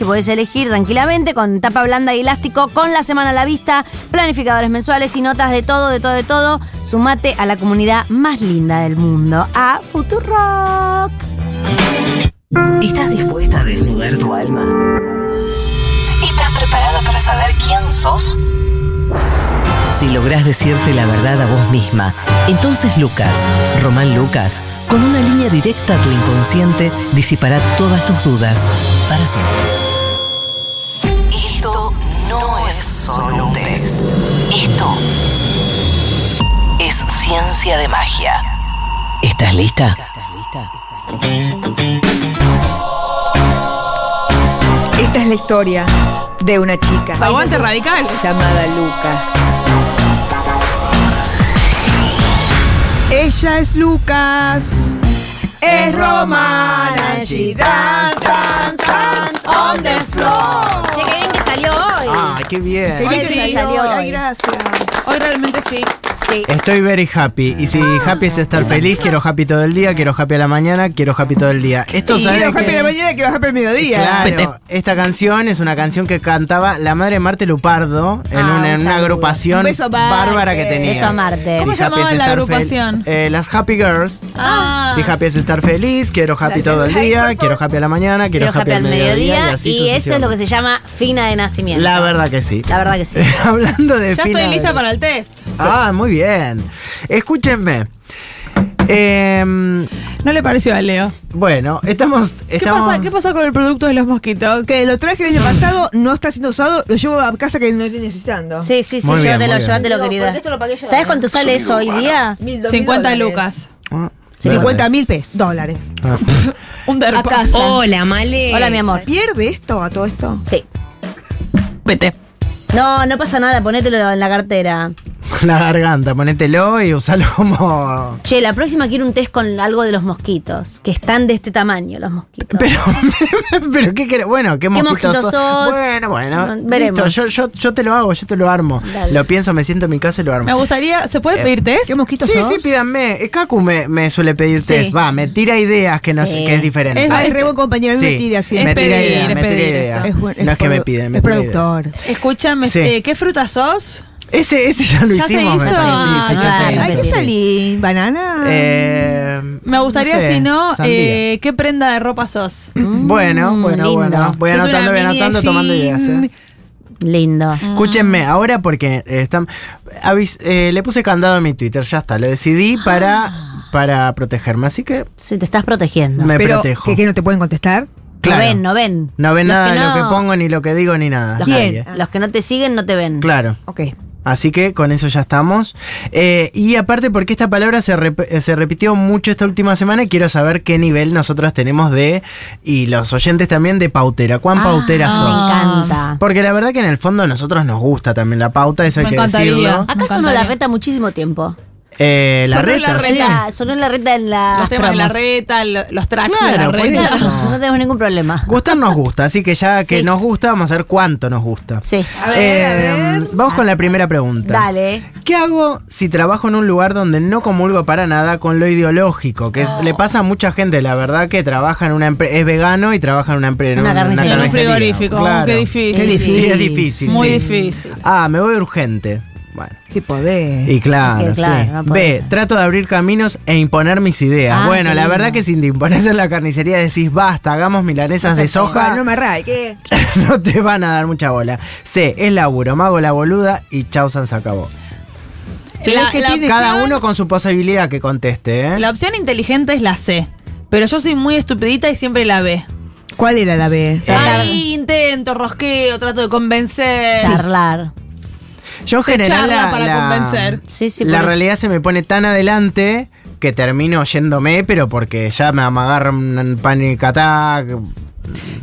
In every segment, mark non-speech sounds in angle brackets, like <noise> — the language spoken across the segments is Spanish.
que podés elegir tranquilamente con tapa blanda y elástico, con la semana a la vista, planificadores mensuales y notas de todo, de todo, de todo. Sumate a la comunidad más linda del mundo, a Futurock. ¿Estás dispuesta a desnudar tu alma? ¿Estás preparada para saber quién sos? Si lográs decirte la verdad a vos misma, entonces Lucas, Román Lucas, con una línea directa a tu inconsciente, disipará todas tus dudas para siempre. De magia. ¿Estás lista? Esta es la historia de una chica Aguante radical. llamada Lucas. Ella es Lucas. Es romana. She dance, dance, dance on the floor. Che, qué bien que salió hoy. Ah, qué bien. Qué bien que sí, salió salió hoy. hoy. Ay, gracias. Hoy realmente sí. Sí. Estoy very happy. Y si happy es estar feliz, quiero happy todo el día, quiero happy a la mañana, quiero happy todo el día. Esto Y quiero happy en la mañana, quiero happy al mediodía. Claro, esta canción es una canción que cantaba la madre de Marte Lupardo en, Ah, una, un en una saludo. agrupación Un a bárbara que tenía. Beso a Marte. ¿Cómo Si happy llamaba es la agrupación? Eh, las Happy Girls. Ah. Si happy es estar feliz, quiero happy todo el día, quiero happy a la mañana, quiero, Quiero happy al mediodía y, así eso es lo que se llama fina de nacimiento. La verdad que sí. La verdad que sí. <laughs> Hablando de Ya fina estoy de- lista para el test. Ah, muy bien. Escúchenme. Em, No le pareció a Leo. bueno, estamos. ¿Qué estamos pasa, ¿Qué pasa con el producto de los mosquitos? Que lo traje el año pasado, no está siendo usado, lo llevo a casa que no estoy necesitando. Sí, sí, sí, Muy bien, muy bien. querida. porque esto lo pagué yo, ¿Sabes cuánto sale eso hoy día? Mil, dos mil 50 dólares. lucas. Ah, 50 dólares. mil pesos, dólares. Ah. Un A derpa. casa. Hola, Male. Hola, mi amor. ¿Pierde esto a todo esto? Sí. Vete. No, no pasa nada, ponételo en la cartera. La garganta, ponételo y usalo como. Che, la próxima quiero un test con algo de los mosquitos, que están de este tamaño los mosquitos. Pero, <laughs> pero ¿qué querés? Bueno, ¿qué, ¿Qué mosquitos mosquitos sos? sos? Bueno, bueno. No, veremos. Listo, yo, yo, yo te lo hago, yo te lo armo. Dale. Lo pienso, me siento en mi casa y lo armo. Me gustaría. ¿Se puede pedir test? ¿Qué mosquito Sí, sos? sí, pídanme. Eh, Kaku me, me suele pedir Sí. test. Va, me tira ideas que, no sé- Sí. que es diferente. Es- Ah, es re buen compañero, a mí me tira así. me Es tira pedir, ideas, es me tira pedir ideas. Es no es que me piden, me Es productor. Escúchame, Sí. eh, ¿qué fruta sos? Ese, ese ya lo ¿Ya se hicimos, me hizo? parece. Sí, sí, ya Ah, se hizo, Ay, ¿qué sí. salí? ¿Banana? Eh, Me gustaría, sé, si no, eh, ¿qué prenda de ropa sos? Bueno, Mm, bueno, lindo. bueno. Voy ¿Sos anotando, voy anotando, tomando ideas. eh. Lindo. Escúchenme, ahora porque eh, están, avis- eh, le puse candado a mi Twitter, ya está, lo decidí para, para protegerme, así que Sí, te estás protegiendo. me Pero, protejo. ¿que, que no te pueden contestar? Claro. No ven, no ven. No ven Los nada de lo que pongo, ni lo que digo, ni nada. Los, nadie. los que no te siguen no te ven. Claro. Ok. Así que con eso ya estamos. Eh, y aparte porque esta palabra se, rep- se repitió mucho esta última semana y quiero saber qué nivel nosotros tenemos de, y los oyentes también, de pautera. ¿Cuán Ah, pautera Me sos? encanta. Porque la verdad que en el fondo a nosotros nos gusta también la pauta, eso hay Me que encantaría. decirlo. Me Acá encantaría. la reta muchísimo tiempo. Eh, la Sonó reta, la sí. reta. La- sonó la reta en la. Los temas de la reta, lo- los tracks de la Claro, reta. No tenemos ningún problema. Gustar nos gusta, así que ya que Sí. nos gusta, vamos a ver cuánto nos gusta. Sí. A ver, Eh, a ver. Vamos con la primera pregunta. Dale. ¿Qué hago si trabajo en un lugar donde no comulgo para nada con lo ideológico? Que es- le pasa a mucha gente, la verdad, que trabaja en una empresa, es vegano y trabaja en una empresa. Una carnicería. En un frigorífico. Qué difícil. Qué difícil. Y es difícil. Muy sí. difícil. Ah, me voy urgente. Bueno. Sí, podés. Y claro, Sí, claro, sí. no puede B, ser. trato de abrir caminos e imponer mis ideas. Ah, bueno, la lindo. verdad que sin te imponerse en la carnicería decís, basta, hagamos milanesas de soja. No me array, ¿qué? <laughs> no te van a dar mucha bola. C, es laburo, me hago la boluda y chau, San se acabó. La, que la tiene- Cada opción- uno con su posibilidad que conteste, ¿eh? La opción inteligente es la C. Pero yo soy muy estupidita y siempre la B. ¿Cuál era la B? Tratar- Ahí intento, rosqueo, trato de convencer. Charlar. Yo en Se general la, para la- convencer. Sí, sí, la realidad se me pone tan adelante que termino yéndome, pero porque ya me agarra un panic attack.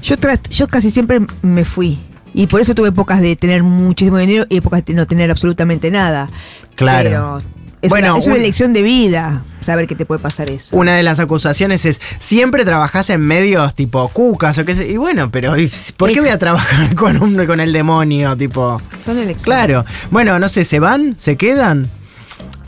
Yo, yo casi siempre me fui. Y por eso tuve épocas de tener muchísimo dinero y épocas de no tener absolutamente nada. Claro. Pero es, Bueno, una, es una un- elección de vida saber que te puede pasar eso. Una de las acusaciones es, siempre trabajás en medios tipo cucas o qué sé. Y bueno, pero ¿y ¿por qué Eso. voy a trabajar <laughs> con, un, con el demonio? Tipo, Son elecciones. claro. Bueno, no sé, ¿se van? ¿Se quedan?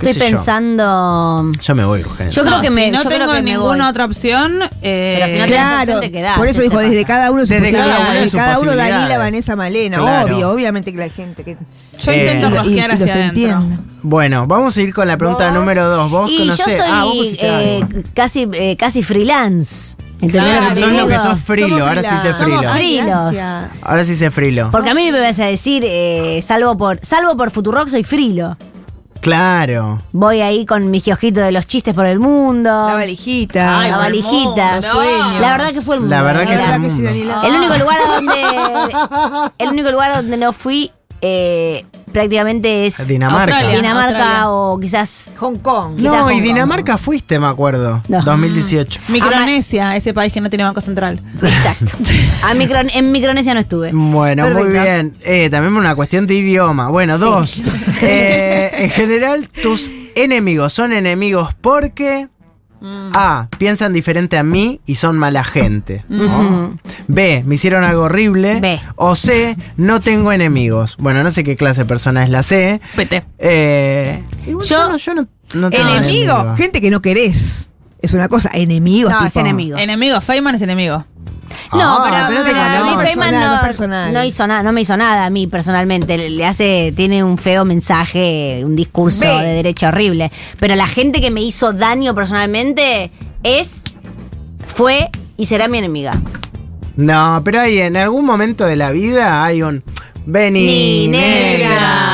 Estoy yo. pensando. Yo me voy urgente. Yo creo No, que si me. no yo creo tengo que ninguna otra opción. eh, Pero si no tenés Claro, opción te quedás, por eso dijo, desde cada uno Desde cada uno de cada uno Danila. Vanessa, Malena. Claro. Obvio, obviamente que la gente que... yo Eh, intento rosquear hacia adentro. entiende. Bueno, vamos a ir con la pregunta ¿Vos? número dos. Vos Y yo conocés. soy ah, vos pusiste eh, algo. casi, eh, casi freelance. ¿Entendés Claro, Son lo que sos frilo, ahora sí freelance. frilo. Somos frilos. Gracias. Ahora sí sé frilo. Porque a mí me vas a decir, eh, salvo por salvo por Futurock, soy frilo. Claro. Voy ahí con mi geojito de los chistes por el mundo. La valijita. Ay, la valijita. mundo, sueño. La verdad que fue el mundo. La verdad que es el verdad que sí, mundo. El único lugar donde. El único lugar donde no fui eh, prácticamente es Dinamarca. Australia. Dinamarca Australia. o quizás. Hong Kong. Quizás No, Hong y Kong. Dinamarca fuiste, me acuerdo. No. 2018. Micronesia, ese país que no tiene banco central. Exacto. <laughs> A Micron- en Micronesia no estuve. Bueno, muy bien. Eh, también una cuestión de idioma. Bueno, dos. <laughs> Eh, en general, tus enemigos son enemigos porque A. Piensan diferente a mí y son mala gente. Ujú. B. Me hicieron algo horrible. B. O C. No tengo enemigos. Bueno, no sé qué clase de persona es la C. PT. Eh, Yo- yo, no, yo no, no tengo Enemigo, enemigos. gente que no querés. Es una cosa, enemigos. No, tipo, es enemigo. Enemigo, Feynman es enemigo. No, Ah, pero, Personal, no, no personal. no hizo nada, no me hizo nada a mí personalmente. Le, le hace, tiene un feo mensaje, un discurso Ve. de derecha horrible. Pero la gente que me hizo daño personalmente es, fue y será mi enemiga. No, pero hay en algún momento de la vida hay un Vení Ni negra.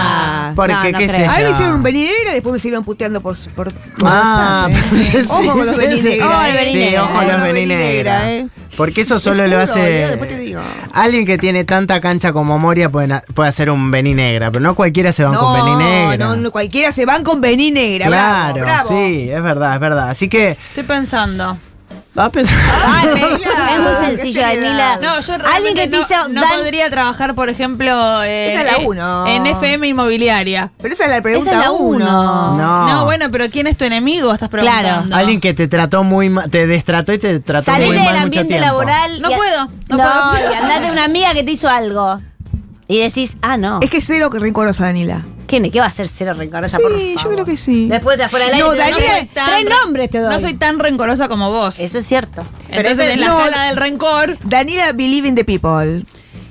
Porque No, no qué sé A mí me yo. hicieron un venidera y después me siguieron puteando por, por, por Ah, WhatsApp, ¿eh? pues, sí, Ojo con los sí, vení sí. Sí, ojo los Ojo, vení vení negra. negra, ¿eh? Porque eso solo lo hace. yo después te digo. Alguien que tiene tanta cancha como Moria puede, puede hacer un vení negra, pero no cualquiera se van con vení negra. no, no, cualquiera se van con vení negra. claro, bravo, bravo. sí, es verdad, es verdad. Así que, Estoy pensando. Va a pensar. Claro, es muy sencillo. Danila. No, yo Alguien que te no, hizo no dan- podría trabajar, por ejemplo, eh, Esa es la eh, uno. en FM Inmobiliaria. Pero esa es la pregunta Esa es la uno. uno. No. No. bueno, pero ¿quién es tu enemigo? Estás preguntando. Alguien que te trató muy mal, te destrató y te trató Salite muy del mal ambiente tiempo. laboral. No a- puedo, no No, puedo. y andate a una amiga que te hizo algo. Y decís, ah, no. Es que es cero que rencorosa, Danila. ¿Qué, ¿Qué va a ser cero rencorosa, Sí, por yo favor? creo que sí. Después de afuera del aire. No, Daniel, tres- tres nombres te doy. No soy tan rencorosa como vos. Eso es cierto. Entonces, en la no, escala del rencor, Danila believe in the people.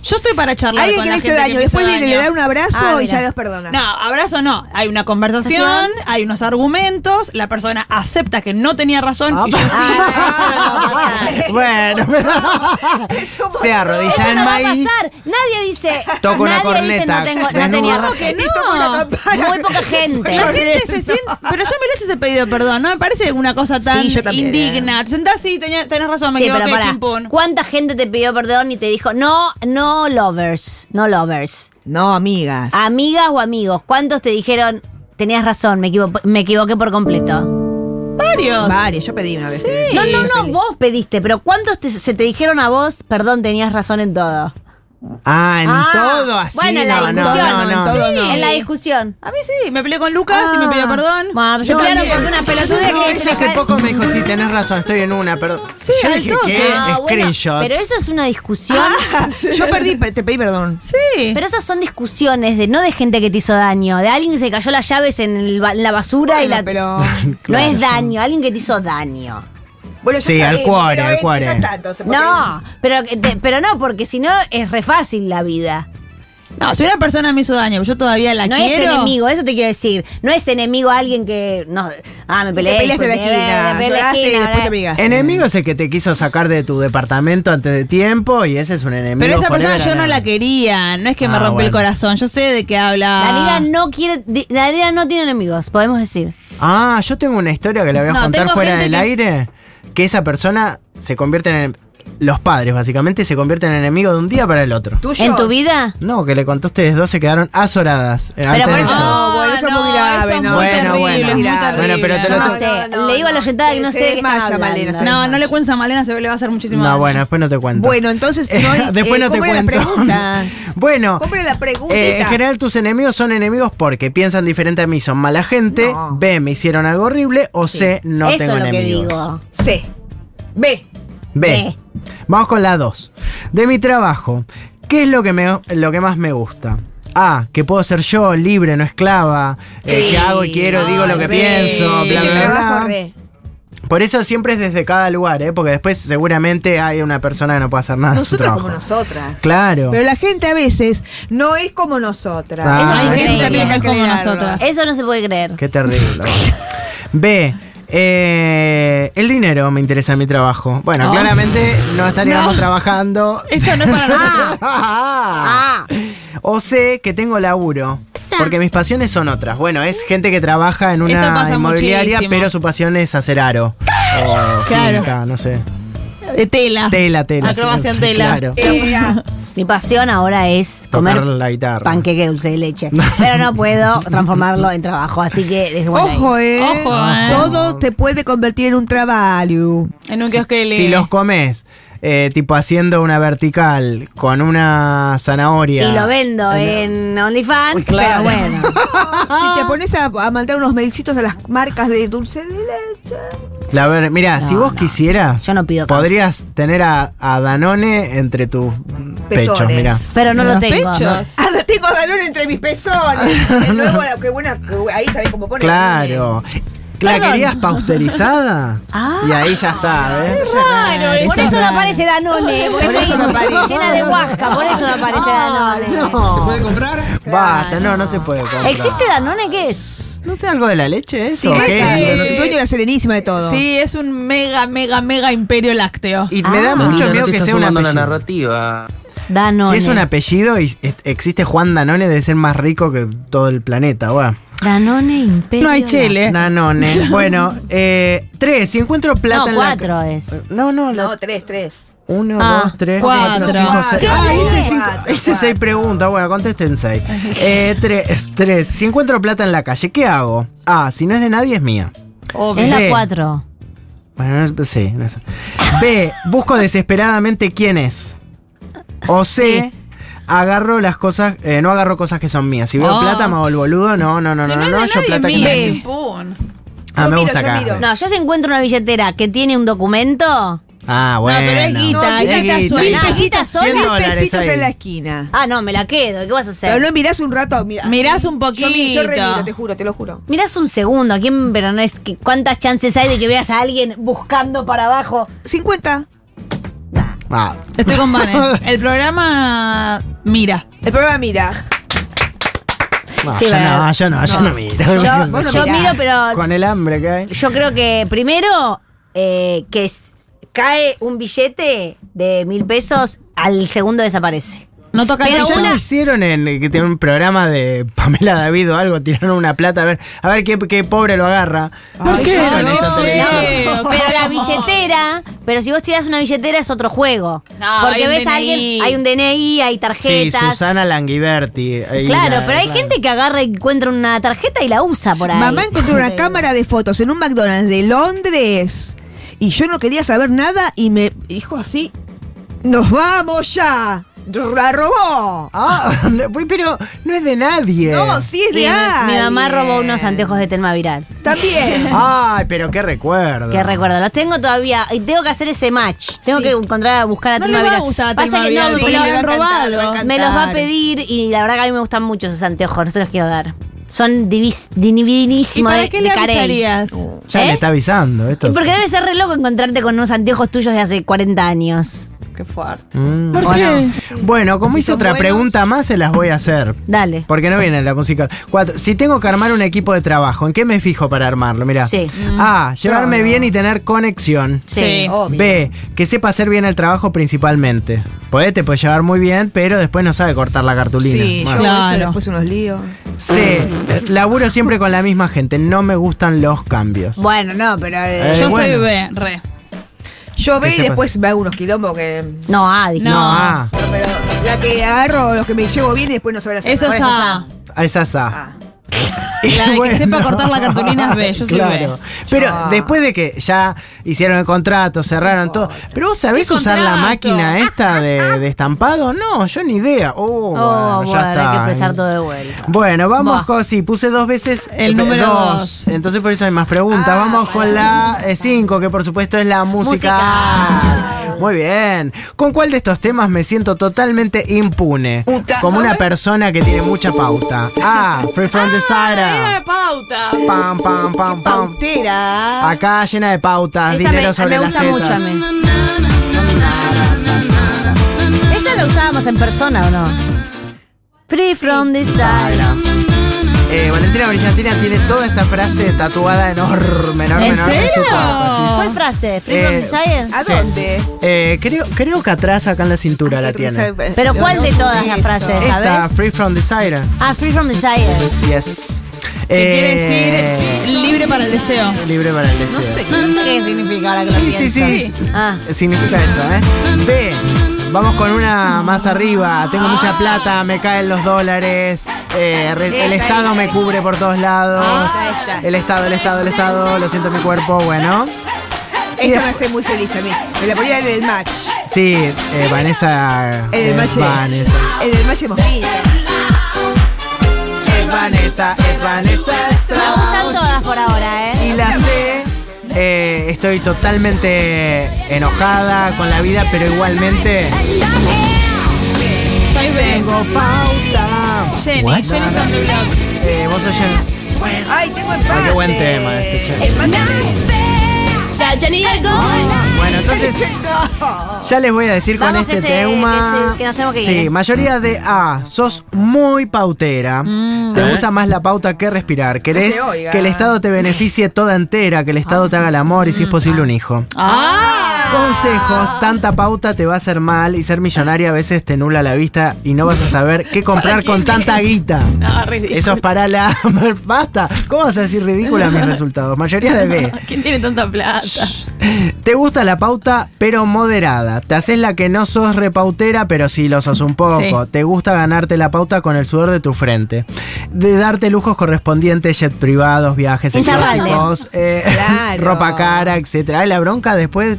Yo estoy para charlar Alguien con que la le hizo gente daño, que me después hizo viene y le daño. da un abrazo Ah, y mira. ya los perdona. No, abrazo no. Hay una conversación, hay unos argumentos, la persona acepta que no tenía razón y yo sí. Ah, eso. Bueno, <laughs> Eso <laughs> se arrodilla Eso en no va a maíz. pasar. Nadie dice. Toca una nadie dice corneta, no, tengo, no tenía ¿Cómo que razón. no? Y toca una campana. Muy poca gente. La gente se siente. Pero yo merece ese pedido perdón. No me parece una cosa tan Sí, yo también, indigna. Te sentás y tenés, tenés razón, me Sí, pero equivoqué, pará. chimpún. ¿Cuánta gente te pidió perdón y te dijo, no, no lovers, no lovers? No, amigas. Amigas o amigos, ¿cuántos te dijeron, tenías razón, me, equivo- me equivoqué por completo? Varios. Varios, yo pedí una vez. No, no, no, vos pediste, pero ¿cuántos te- se te dijeron a vos, perdón, tenías razón en todo? Ah, en Ah, todo así. bueno, en la no, no, discusión, no, no. en todo Sí, no. en la discusión. A mí sí, me peleé con Lucas y me pidió perdón. Bueno, se Yo pelearon también. por una pelotudez No, que ella hace poco me dijo, sí, tenés razón, estoy en una, pero yo al dije toque. que Ah, bueno, screenshot. pero eso es una discusión. Ah, <laughs> yo perdí, pe- te pedí perdón. Sí. Pero esas son discusiones de no de gente que te hizo daño, de alguien que se cayó las llaves en, el en la basura y Bueno, la. pero. <laughs> No Claro. es daño, alguien que te hizo daño. Bueno, Sí, al sabemos, cuore, al cuore. entonces, porque- No, pero, que te- pero no, porque si no es re fácil la vida. No, si una persona me hizo daño, yo todavía la No quiero. es enemigo, eso te quiero decir. No es enemigo alguien que. No, ah, me Te peleé. peleaste en la esquina. me la y esquina, después te. Enemigo es el que te quiso sacar de tu departamento antes de tiempo y ese es un enemigo. Pero esa persona yo no la quería. No es que me Ah, rompe el bueno. corazón. Yo sé de qué habla. Danila no quiere. di- Danila no tiene enemigos, podemos decir. Ah, yo tengo una historia que la voy a No, contar fuera del que- aire. Que esa persona se convierte en. Los padres, básicamente, se convierten en enemigos de un día para el otro. ¿En tu vida? No, que le conté a ustedes dos, se quedaron azoradas. eh, antes por de eso-. No, bueno, eso es muy grave, eso es no. muy Bueno, terrible, bueno. es muy Bueno, pero te lo no to- sé. Le digo a la oyentada que no sé de qué Desmaya, Malena, No, no le cuentes a Malena, se le va a hacer muchísimo No, daño. bueno, después no te cuento. Bueno, entonces no <laughs> hay, Después no te ¿cómo eran cuento. las preguntas? <laughs> Bueno, ¿Cómo era la preguntita? eh, en general tus enemigos son enemigos porque piensan diferente a mí, son mala gente. No. B, me hicieron algo horrible. O C, no Eso tengo es lo que enemigos. digo. C. B. B. B. Vamos con la 2. De mi trabajo, ¿qué es lo que, me, lo que más me gusta? A, que puedo ser yo, libre, no esclava, eh, que hago y quiero, digo lo que re. pienso, bla, bla, bla, trabajo, bla. re. Por eso siempre es desde cada lugar, ¿eh? porque después seguramente hay una persona que no puede hacer nada Nosotros trabajo. como nosotras. Claro. Pero la gente a veces no es como nosotras. Ah, Eso hay es como nosotras. Eso no se puede creer. Qué terrible. <laughs> B. eh, el dinero me interesa en mi trabajo. Bueno, Oh. claramente no estaríamos trabajando. <laughs> Esto no es para <laughs> nosotros. Ah. O sé que tengo laburo. Porque mis pasiones son otras. Bueno, es gente que trabaja en una inmobiliaria, muchísimo. pero su pasión es hacer aro. O Claro. cinta, no sé. De tela. Tela, tela. Acrobacia en sí, tela. Claro. Eh, Mi pasión ahora es Tocar comer la guitarra. panqueque dulce de leche. Pero no puedo <laughs> transformarlo en trabajo, así que es bueno. Ojo, eh. Ojo, eh. Todo te puede convertir en un trabajo. En un kiosco de Si los comes, eh, tipo haciendo una vertical con una zanahoria. Y lo vendo en OnlyFans, Claro. pero bueno. <laughs> Si te pones a, a mandar unos mailcitos a las marcas de dulce de leche. La ver, mira, si vos no. quisieras, Yo no pido cambio. podrías tener a, a Danone entre tus pechos, mira. Pero no lo Los tengo. pechos. Ah, tengo Danone entre mis pezones. <laughs> Qué buena, ahí sabés cómo pone. Claro. ¿La Perdón. querías pausterizada? <laughs> Ah. y ahí ya está, ¿ves? Claro, Por eso no aparece Danone, Por eso no aparece. llena de huasca, por eso no aparece Danone. No. ¿Se puede comprar? Basta, no, no se puede comprar. ¿Existe Danone qué es? No sé, algo de la leche, eso. Sí, ¿o qué es? dueño de la serenísima de todo. Sí, es un mega, mega, mega imperio lácteo. Y me da Ah. mucho miedo no que sea un sumando la apellido. narrativa. Danone. Si es un apellido y existe Juan Danone, debe ser más rico que todo el planeta, bueno. Danone Imperio. No hay chele. Danone. <laughs> Bueno, eh, tres, si encuentro plata No, en la cuatro es. No, no, la- No, tres, tres. Uno, Ah, dos, tres, cuatro. cuatro, cinco, seis. Ah, hice, cinco, hice seis preguntas. Bueno, contesten seis. <laughs> Eh, tres, tres. Si encuentro plata en la calle, ¿qué hago? A, si no es de nadie, es mía. Es la cuatro. Bueno, no es- sí, no es- B, busco desesperadamente quién es. O C, agarro las cosas, eh, no agarro cosas que son mías. Si veo Oh. plata, me hago el boludo. No, no, no, Si no, no, es no, yo nadie, plata que mira, me- chimpún. Ah, Yo me miro, gusta yo acá. miro. No, yo si encuentro una billetera que tiene un documento. Ah, bueno. pero es guita, No, guita es guita. suena. Mil pesitos Cien sola. Mil dólares pesitos ahí. en la esquina. Ah, no, me la quedo. ¿Qué vas a hacer? Pero no mirás un rato. Mira, Mirás un Yo, mi- yo poquito. remiro, te juro, te lo juro. Mirás un segundo, ¿quién pero no es que- cuántas chances hay de que veas a alguien buscando para abajo? 50. Ah, Estoy con Vane. <laughs> El programa Mira. El programa mira. no, Sí, yo no, yo no, yo no miro. Yo, vos no yo mirás. miro, pero Con el hambre que hay. yo creo que primero eh, que s- cae un billete de mil pesos, al segundo desaparece. No toca el Pero. Ya una- lo hicieron en que tiene un programa de Pamela David o algo, tiraron una plata a ver, a ver qué, qué pobre lo agarra. Ay, no, en esta no, televisión. no. Pero la billetera, pero si vos tirás una billetera es otro juego. No, hay Porque un ves a alguien, hay un DNI, hay Sí, tarjetas. Susana Languiberti. ahí Claro, la- pero hay claro. gente que agarra y encuentra una tarjeta y la usa por ahí. Mamá encontró una Sí. <laughs> cámara de fotos en un McDonald's de Londres y yo no quería saber nada y me dijo así, nos vamos ya. La robó. Ah, <laughs> no, pero no es de nadie. No, sí es Sí, de mi, mi mamá robó unos anteojos de Telma Viral. También. <laughs> Ay, pero qué recuerdo. Que recuerdo, los tengo todavía y tengo que hacer ese match. Tengo Sí. que encontrar, buscar a No Telma le a Viral. a Pasa Telma que Viral, no, porque me, le lo- han robado. me los va a pedir y la verdad que a mí me gustan mucho esos anteojos, no se los quiero dar. Son divis, ¿Y divinísimos para de, qué de le avisarías? Ya ¿Eh? me está avisando esto. Y porque debe ser re loco encontrarte con unos anteojos tuyos de hace 40 años. Qué fuerte. Mm. ¿Por qué? Bueno, como Si hice otra buenos. pregunta más, se las voy a hacer. Dale. Porque no viene en la musical. Cuatro. Si tengo que armar un equipo de trabajo, ¿en qué me fijo para armarlo? Mira. Sí. A. Llevarme bien y tener conexión. Sí. Obvio. B. Que sepa hacer bien el trabajo principalmente. Puede, te puede llevar muy bien, pero después no sabe cortar la cartulina. Sí, Bueno. yo Claro. después unos líos. C. Laburo siempre con la misma gente. No me gustan los cambios. Bueno, no, pero. eh, Eh, Yo bueno. soy B, re. Yo ve y después me hago unos quilombos que. no, ah, dije. No, A. Pero, pero la que agarro, los que me llevo bien y después no saben hacer Eso es nada. A. Esa es A. <laughs> La de que sepa cortar la cartulina es B. Yo soy Claro. B. Pero Ah. después de que ya hicieron el contrato, cerraron todo. Pero vos sabés ¿Qué usar la máquina esta de, de estampado? No, yo ni idea. Oh, Oh, bueno, bueno, ya está. hay que empezar todo de vuelta. Bueno, vamos con. Sí, puse dos veces. El eh, número dos. Entonces por eso hay más preguntas. Ah, vamos con la 5, que por supuesto es la música. Muy bien. ¿Con cuál de estos temas me siento totalmente impune? Como una persona que tiene mucha pauta. A. Free from the Era Side. de pauta. Pam, pam, pam, pam. Pautera. Acá llena de pautas, Esta dinero me, sobre me las gusta mucho a mí. ¿Esta la usábamos en persona o no? Free from desire. Eh, Valentina Brillantina tiene toda esta frase tatuada enorme, enorme, ¿En enorme en su serio? cuerpo. sí, sí. ¿Cuál frase? ¿Free from Eh, desire? ¿A Sí. dónde? Eh, creo, creo que atrás, acá en la cintura la tiene. Pero ¿cuál de todas las frases, Esta, sabes? Free from Desire. Ah, free from desire. Yes. Que quiere Eh, decir libre para el deseo. Libre para el deseo. ¿Qué significa ahora que Sí, sí, pienso? sí. Ah. Significa eso, ¿eh? B. Vamos con una más arriba. Tengo mucha plata, me caen los dólares. eh, re- el Esta, Estado esta, me cubre por todos lados. Ah. El Estado, el Estado, el Estado. Lo siento en mi cuerpo. Bueno. Esta me hace muy feliz a mí. Me la ponía en el match. Sí, eh, Vanessa. En el es match. Vanessa. En el match hemos visto. Es Vanessa, es Vanessa. Me gustan todas por ahora, Y ¿eh? la C, eh, estoy totalmente enojada con la vida, pero igualmente Soy B. tengo pauta. Jenny, What? Jenny from the block. Eh, vos sos Jen- Ay, tengo empate. Ah, qué buen tema este, che. Bueno, entonces ya les voy a decir con este que se- tema. que se- que nos tenemos que sí, ir. mayoría de A, sos muy pautera. Mm. Te gusta más la pauta que respirar. Querés Que te oigan. que el Estado te beneficie toda entera, que el Estado te haga el amor y si es posible un hijo. Ah. Consejos, tanta pauta te va a hacer mal y ser millonaria a veces te nula la vista y no vas a saber qué <laughs> comprar con tanta guita. <laughs> No, ridículo. Eso es para la... <laughs> Basta. ¿Cómo vas a decir ridícula mis resultados? Mayoría de B. ¿Quién tiene tanta plata? Te gusta la pauta, pero moderada. Te haces la que no sos repautera, pero sí lo sos un poco. Sí. Te gusta ganarte la pauta con el sudor de tu frente. De darte lujos correspondientes, jet privados, viajes exóticos, eh, Claro. ropa cara, etcétera. Ay, la bronca después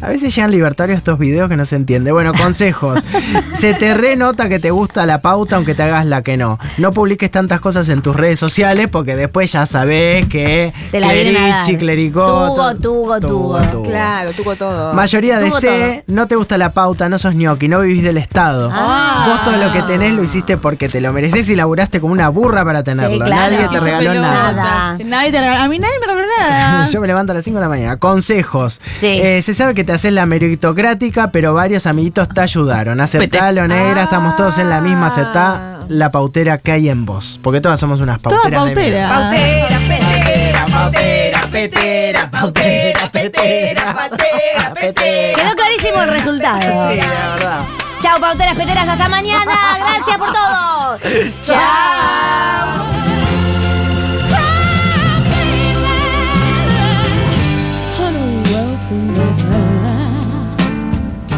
A veces llegan libertarios estos videos que no se entiende. Bueno, consejos. <laughs> se te renota que te gusta la pauta aunque te hagas la que no. No publiques tantas cosas en tus redes sociales porque después ya sabés que Te la clerichi, clericoto. Tugo, tugo, tugo. Claro, tuvo todo. Mayoría de Tuvo C, no te gusta la pauta, no sos ñoqui, no vivís del Estado. Ah. Vos todo lo que tenés lo hiciste porque te lo mereces y laburaste como una burra para tenerlo. claro. Nadie te regaló. Nada. Nadie te regaló. A mí nadie me regaló nada. <laughs> Yo me levanto a las 5 de la mañana. Consejos. Sí. Eh, se sabe que te haces la meritocrática, pero varios amiguitos te ayudaron. Aceptalo, negra. Estamos todos en la misma. Aceptá la pautera que hay en vos. Porque todas somos unas Toda pauteras. de pautera. Pautera, petera, pautera, petera, pautera, petera, patera, petera. Quedó clarísimo el resultado. Sí, la verdad. Chao, pauteras peteras. Hasta mañana. Gracias por todo. Chao.